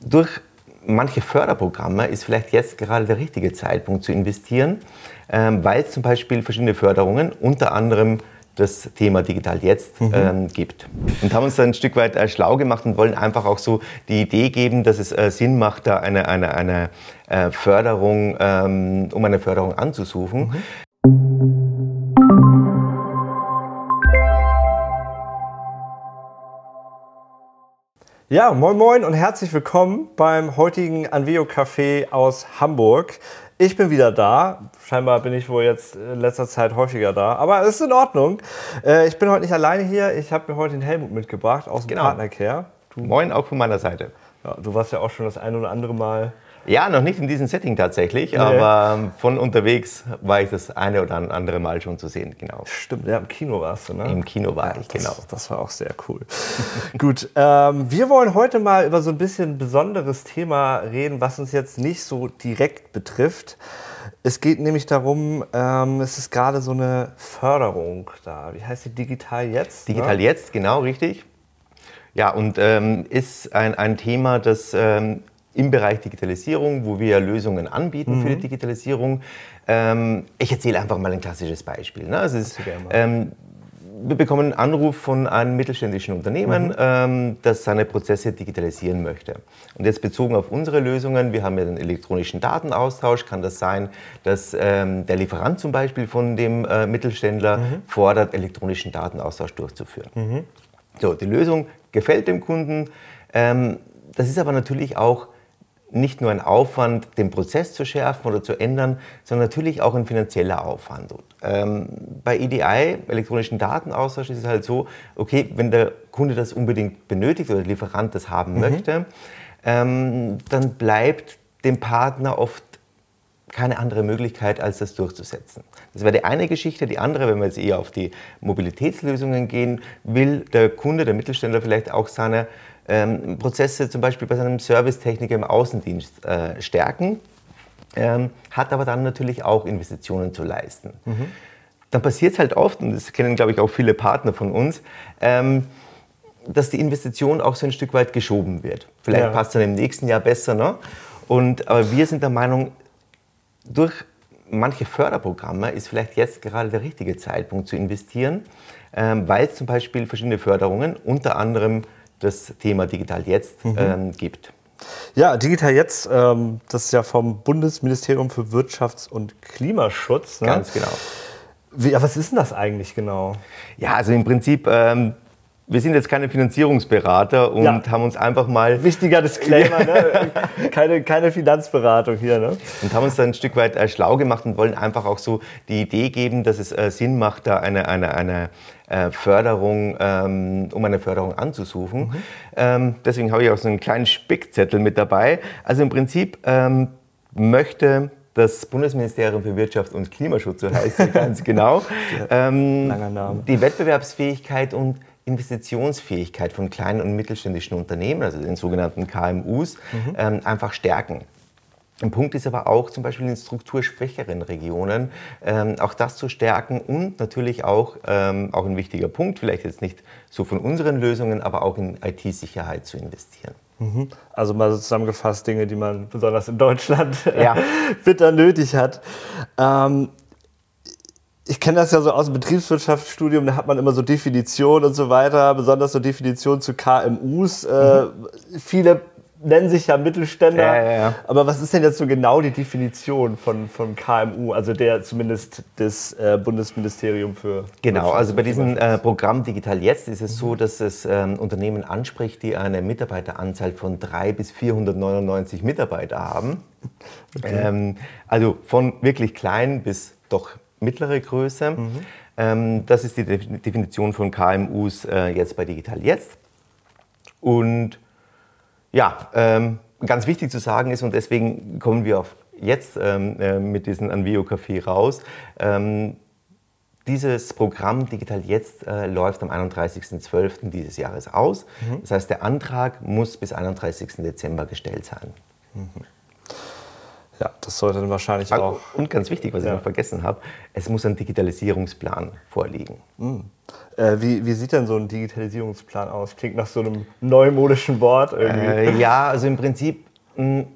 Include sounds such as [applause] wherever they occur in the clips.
durch manche Förderprogramme ist vielleicht jetzt gerade der richtige Zeitpunkt zu investieren, ähm, weil es zum Beispiel verschiedene Förderungen, unter anderem das Thema Digital Jetzt mhm. ähm, gibt. Und haben uns dann ein Stück weit äh, schlau gemacht und wollen einfach auch so die Idee geben, dass es äh, Sinn macht, da eine, eine, eine äh, Förderung, ähm, um eine Förderung anzusuchen. Mhm. Ja, moin moin und herzlich willkommen beim heutigen Anveo Café aus Hamburg. Ich bin wieder da. Scheinbar bin ich wohl jetzt in letzter Zeit häufiger da. Aber es ist in Ordnung. Äh, ich bin heute nicht alleine hier. Ich habe mir heute den Helmut mitgebracht aus dem genau. Partnercare. Du, moin auch von meiner Seite. Ja, du warst ja auch schon das ein oder andere Mal ja, noch nicht in diesem Setting tatsächlich, nee. aber ähm, von unterwegs war ich das eine oder andere Mal schon zu sehen, genau. Stimmt, ja, im Kino warst du, ne? Im Kino war ja, ich, genau. Das war auch sehr cool. [laughs] Gut, ähm, wir wollen heute mal über so ein bisschen besonderes Thema reden, was uns jetzt nicht so direkt betrifft. Es geht nämlich darum, ähm, es ist gerade so eine Förderung da. Wie heißt die Digital Jetzt? Digital ne? Jetzt, genau, richtig. Ja, und ähm, ist ein, ein Thema, das ähm, im Bereich Digitalisierung, wo wir Lösungen anbieten mhm. für die mhm. Digitalisierung. Ähm, ich erzähle einfach mal ein klassisches Beispiel. Ne? Also ist, ähm, wir bekommen einen Anruf von einem mittelständischen Unternehmen, mhm. ähm, das seine Prozesse digitalisieren möchte. Und jetzt bezogen auf unsere Lösungen, wir haben ja den elektronischen Datenaustausch, kann das sein, dass ähm, der Lieferant zum Beispiel von dem äh, Mittelständler mhm. fordert, elektronischen Datenaustausch durchzuführen. So, die Lösung gefällt dem Kunden. Ähm, das ist aber natürlich auch nicht nur ein Aufwand, den Prozess zu schärfen oder zu ändern, sondern natürlich auch ein finanzieller Aufwand. Ähm, bei EDI, elektronischen Datenaustausch, ist es halt so, okay, wenn der Kunde das unbedingt benötigt oder der Lieferant das haben mhm. möchte, ähm, dann bleibt dem Partner oft keine andere Möglichkeit, als das durchzusetzen. Das wäre die eine Geschichte. Die andere, wenn wir jetzt eher auf die Mobilitätslösungen gehen, will der Kunde, der Mittelständler vielleicht auch seine ähm, Prozesse zum Beispiel bei seinem Servicetechniker im Außendienst äh, stärken, ähm, hat aber dann natürlich auch Investitionen zu leisten. Mhm. Dann passiert es halt oft, und das kennen glaube ich auch viele Partner von uns, ähm, dass die Investition auch so ein Stück weit geschoben wird. Vielleicht ja. passt dann im nächsten Jahr besser. Ne? Und, aber wir sind der Meinung, durch manche Förderprogramme ist vielleicht jetzt gerade der richtige Zeitpunkt zu investieren, ähm, weil es zum Beispiel verschiedene Förderungen, unter anderem das Thema Digital Jetzt mhm. ähm, gibt. Ja, Digital Jetzt, ähm, das ist ja vom Bundesministerium für Wirtschafts- und Klimaschutz. Ne? Ganz genau. Wie, was ist denn das eigentlich genau? Ja, also im Prinzip ähm, wir sind jetzt keine Finanzierungsberater und ja. haben uns einfach mal. Wichtiger Disclaimer, [laughs] ne? keine, keine Finanzberatung hier. Ne? Und haben uns dann ein Stück weit äh, schlau gemacht und wollen einfach auch so die Idee geben, dass es äh, Sinn macht, da eine, eine, eine äh, Förderung, ähm, um eine Förderung anzusuchen. Mhm. Ähm, deswegen habe ich auch so einen kleinen Spickzettel mit dabei. Also im Prinzip ähm, möchte das Bundesministerium für Wirtschaft und Klimaschutz, so heißt es [laughs] ganz genau, ähm, die Wettbewerbsfähigkeit und Investitionsfähigkeit von kleinen und mittelständischen Unternehmen, also den sogenannten KMUs, mhm. ähm, einfach stärken. Ein Punkt ist aber auch zum Beispiel in strukturschwächeren Regionen ähm, auch das zu stärken und natürlich auch, ähm, auch ein wichtiger Punkt, vielleicht jetzt nicht so von unseren Lösungen, aber auch in IT-Sicherheit zu investieren. Mhm. Also mal so zusammengefasst Dinge, die man besonders in Deutschland ja. [laughs] bitter nötig hat. Ähm, ich kenne das ja so aus dem Betriebswirtschaftsstudium, da hat man immer so Definitionen und so weiter, besonders so Definitionen zu KMUs. Äh, mhm. viele nennen sich ja Mittelständler. Ja, ja, ja. Aber was ist denn jetzt so genau die Definition von, von KMU, also der zumindest des äh, Bundesministerium für. Genau, also bei diesem äh, Programm Digital Jetzt ist es mhm. so, dass es ähm, Unternehmen anspricht, die eine Mitarbeiteranzahl von 3 bis 499 Mitarbeiter haben. Okay. Ähm, also von wirklich klein bis doch mittlere Größe. Mhm. Ähm, das ist die Definition von KMUs äh, jetzt bei Digital Jetzt. Und ja, ähm, ganz wichtig zu sagen ist, und deswegen kommen wir auf jetzt ähm, äh, mit diesem Anvio Café raus, dieses Programm Digital Jetzt äh, läuft am 31.12. dieses Jahres aus. Mhm. Das heißt, der Antrag muss bis 31. Dezember gestellt sein. Mhm. Ja, das sollte dann wahrscheinlich auch. Und ganz wichtig, was ja. ich noch vergessen habe, es muss ein Digitalisierungsplan vorliegen. Mhm. Äh, wie, wie, sieht denn so ein Digitalisierungsplan aus? Klingt nach so einem neumodischen Wort irgendwie. Äh, ja, also im Prinzip mh, hm,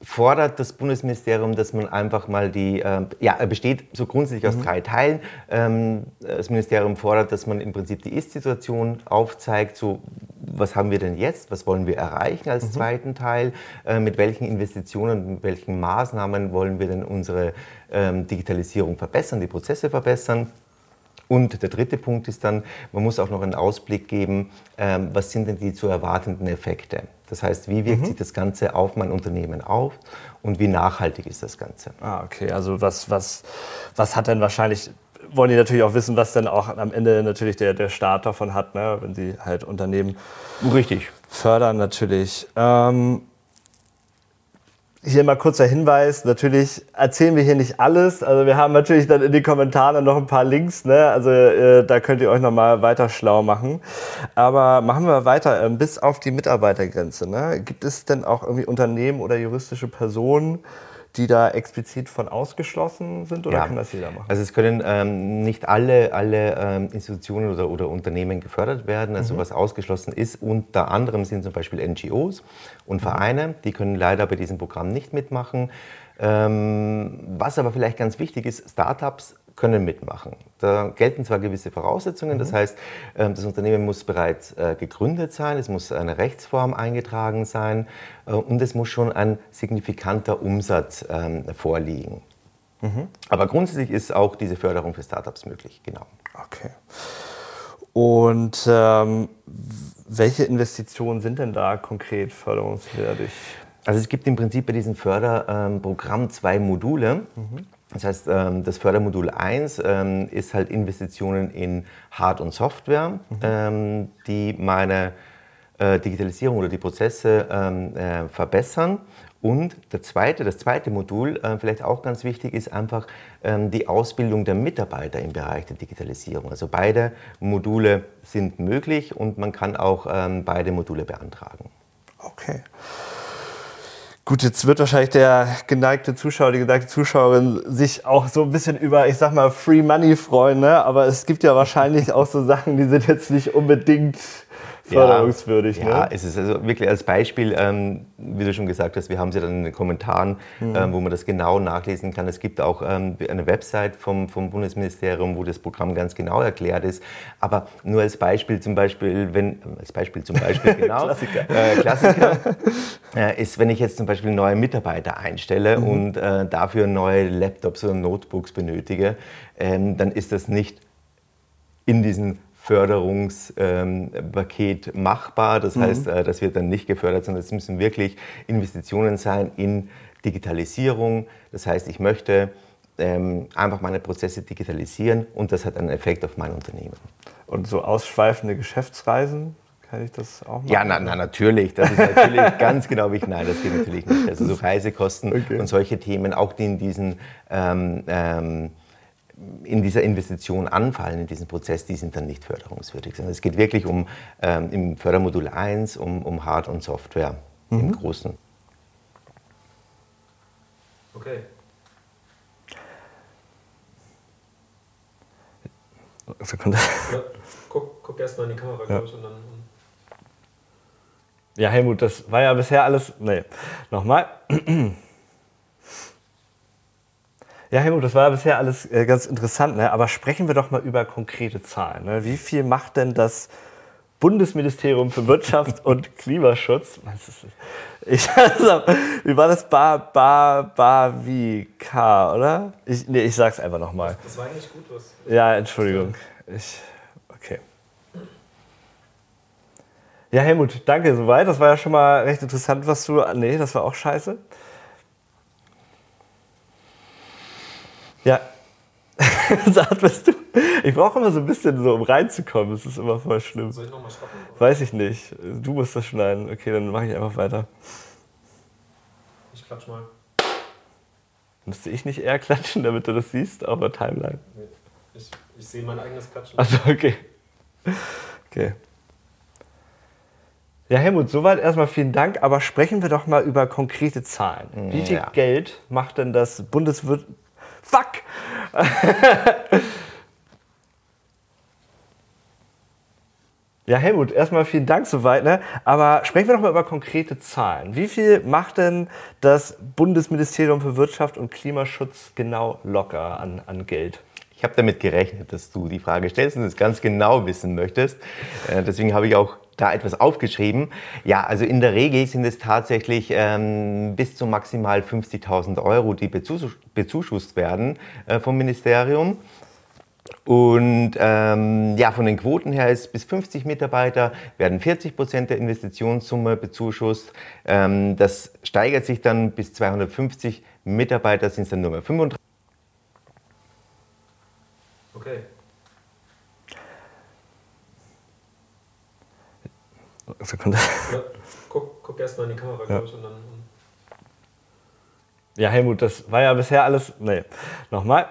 fordert das Bundesministerium, dass man einfach mal die, äh, ja, er besteht so grundsätzlich aus mhm. drei Teilen. Ähm, das Ministerium fordert, dass man im Prinzip die Ist-Situation aufzeigt, so was haben wir denn jetzt, was wollen wir erreichen als mhm. zweiten Teil, äh, mit welchen Investitionen, mit welchen Maßnahmen wollen wir denn unsere ähm, Digitalisierung verbessern, die Prozesse verbessern. Und der dritte Punkt ist dann, man muss auch noch einen Ausblick geben, ähm, was sind denn die zu erwartenden Effekte. Das heißt, wie wirkt mhm. sich das Ganze auf mein Unternehmen auf und wie nachhaltig ist das Ganze? Ah, okay. Also was, was, was hat denn wahrscheinlich, wollen die natürlich auch wissen, was dann auch am Ende natürlich der, der Staat davon hat, ne? wenn sie halt Unternehmen Richtig. fördern natürlich. Ähm, hier mal kurzer Hinweis, natürlich erzählen wir hier nicht alles. Also wir haben natürlich dann in den Kommentaren noch ein paar Links, ne? also äh, da könnt ihr euch nochmal weiter schlau machen. Aber machen wir weiter, äh, bis auf die Mitarbeitergrenze. Ne? Gibt es denn auch irgendwie Unternehmen oder juristische Personen, die da explizit von ausgeschlossen sind oder ja. kann das jeder machen? Also es können ähm, nicht alle, alle ähm, Institutionen oder, oder Unternehmen gefördert werden. Also mhm. was ausgeschlossen ist, unter anderem sind zum Beispiel NGOs und mhm. Vereine, die können leider bei diesem Programm nicht mitmachen. Ähm, was aber vielleicht ganz wichtig ist, Startups können mitmachen. Da gelten zwar gewisse Voraussetzungen, das mhm. heißt, ähm, das Unternehmen muss bereits äh, gegründet sein, es muss eine Rechtsform eingetragen sein äh, und es muss schon ein signifikanter Umsatz ähm, vorliegen. Mhm. Aber grundsätzlich ist auch diese Förderung für Startups möglich, genau. Okay. Und ähm, welche Investitionen sind denn da konkret förderungswürdig? Also es gibt im Prinzip bei diesem Förderprogramm zwei Module. Mhm. Das heißt, ähm, das Fördermodul 1 ähm, ist halt Investitionen in Hard- und Software, mhm. Ähm, die meine äh, Digitalisierung oder die Prozesse äh, verbessern. Und der zweite, das zweite Modul, äh, vielleicht auch ganz wichtig, ist einfach die Ausbildung der Mitarbeiter im Bereich der Digitalisierung. Also beide Module sind möglich und man kann auch beide Module beantragen. Okay. Gut, jetzt wird wahrscheinlich der geneigte Zuschauer, die geneigte Zuschauerin sich auch so ein bisschen über, ich sag mal, Free Money freuen, ne? aber es gibt ja wahrscheinlich auch so Sachen, die sind jetzt nicht unbedingt förderungswürdig. Ja, ne? ja ist es also wirklich als Beispiel, ähm, wie du schon gesagt hast, wir haben ja dann in den Kommentaren, mhm. ähm, wo man das genau nachlesen kann. Es gibt auch ähm, eine Website vom, vom Bundesministerium, wo das Programm ganz genau erklärt ist. Aber nur als Beispiel zum Beispiel, wenn, als Beispiel zum Beispiel, [laughs] genau, Klassiker, äh, Klassiker [laughs] äh, ist, wenn ich jetzt zum Beispiel neue Mitarbeiter einstelle mhm. und äh, dafür neue Laptops oder Notebooks benötige, ähm, dann ist das nicht in diesen Förderungspaket ähm, machbar. Das mhm. heißt, äh, das wird dann nicht gefördert, sondern es müssen wirklich Investitionen sein in Digitalisierung. Das heißt, ich möchte ähm, einfach meine Prozesse digitalisieren und das hat einen Effekt auf mein Unternehmen. Und so ausschweifende Geschäftsreisen, kann ich das auch machen? Ja, na, na natürlich. Das ist natürlich [laughs] ganz genau wichtig. Nein, das geht natürlich nicht. Also so Reisekosten okay. und solche Themen, auch die in diesen ähm, ähm, in dieser Investition anfallen, in diesen Prozess, die sind dann nicht förderungswürdig. Sondern es geht wirklich um ähm, im Fördermodul 1 um, um Hard- und Software mhm. im Großen. Okay. Sekunde. Ja, guck, guck erstmal in die Kamera, ja. ich, und dann. Ja, Helmut, das war ja bisher alles. Nee, nochmal. Ja, Helmut, das war ja bisher alles äh, ganz interessant, ne? aber sprechen wir doch mal über konkrete Zahlen. Ne? Wie viel macht denn das Bundesministerium für Wirtschaft und [laughs] Klimaschutz? Ich, [laughs] also, wie war das? Bar, Bar, Bar, wie, K, oder? Ich, nee, ich sag's einfach nochmal. Das war eigentlich gut, was. Ja, Entschuldigung. Ich, okay. Ja, Helmut, danke soweit. Das war ja schon mal recht interessant, was du. Nee, das war auch scheiße. [laughs] Atmest du? Ich brauche immer so ein bisschen so, um reinzukommen. Es ist immer voll schlimm. Soll ich nochmal stoppen? Weiß ich nicht. Du musst das schneiden. Okay, dann mache ich einfach weiter. Ich klatsch mal. Müsste ich nicht eher klatschen, damit du das siehst auf der Timeline? Nee. Ich, ich sehe mein eigenes Klatschen. Achso, okay. Okay. Ja, Helmut, soweit erstmal vielen Dank. Aber sprechen wir doch mal über konkrete Zahlen. Wie viel Ja. Geld macht denn das Bundeswirt... Fuck! [laughs] Ja, Helmut, erstmal vielen Dank soweit. Ne? Aber sprechen wir doch mal über konkrete Zahlen. Wie viel macht denn das Bundesministerium für Wirtschaft und Klimaschutz genau locker an, an Geld? Ich habe damit gerechnet, dass du die Frage stellst und es ganz genau wissen möchtest. Äh, deswegen habe ich auch da etwas aufgeschrieben. Ja, also in der Regel sind es tatsächlich ähm, bis zu maximal 50.000 Euro, die bezus bezuschusst werden äh, vom Ministerium. Und ähm, ja, von den Quoten her ist bis 50 Mitarbeiter werden 40 Prozent der Investitionssumme bezuschusst. Ähm, das steigert sich dann bis 250 Mitarbeiter sind es dann nur mehr 35. Okay. Sekunde. Ja, guck, guck erstmal in die Kamera, glaube ich, und dann. Ja, Helmut, das war ja bisher alles. Nee, nochmal.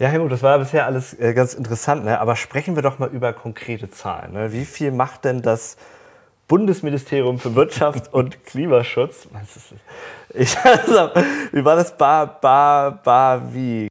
Ja, Helmut, das war ja bisher alles äh, ganz interessant, ne? aber sprechen wir doch mal über konkrete Zahlen. Ne? Wie viel macht denn das Bundesministerium für Wirtschaft und Klimaschutz? Was ist das? Ich, also, wie war das? Bar, bar, bar, wie?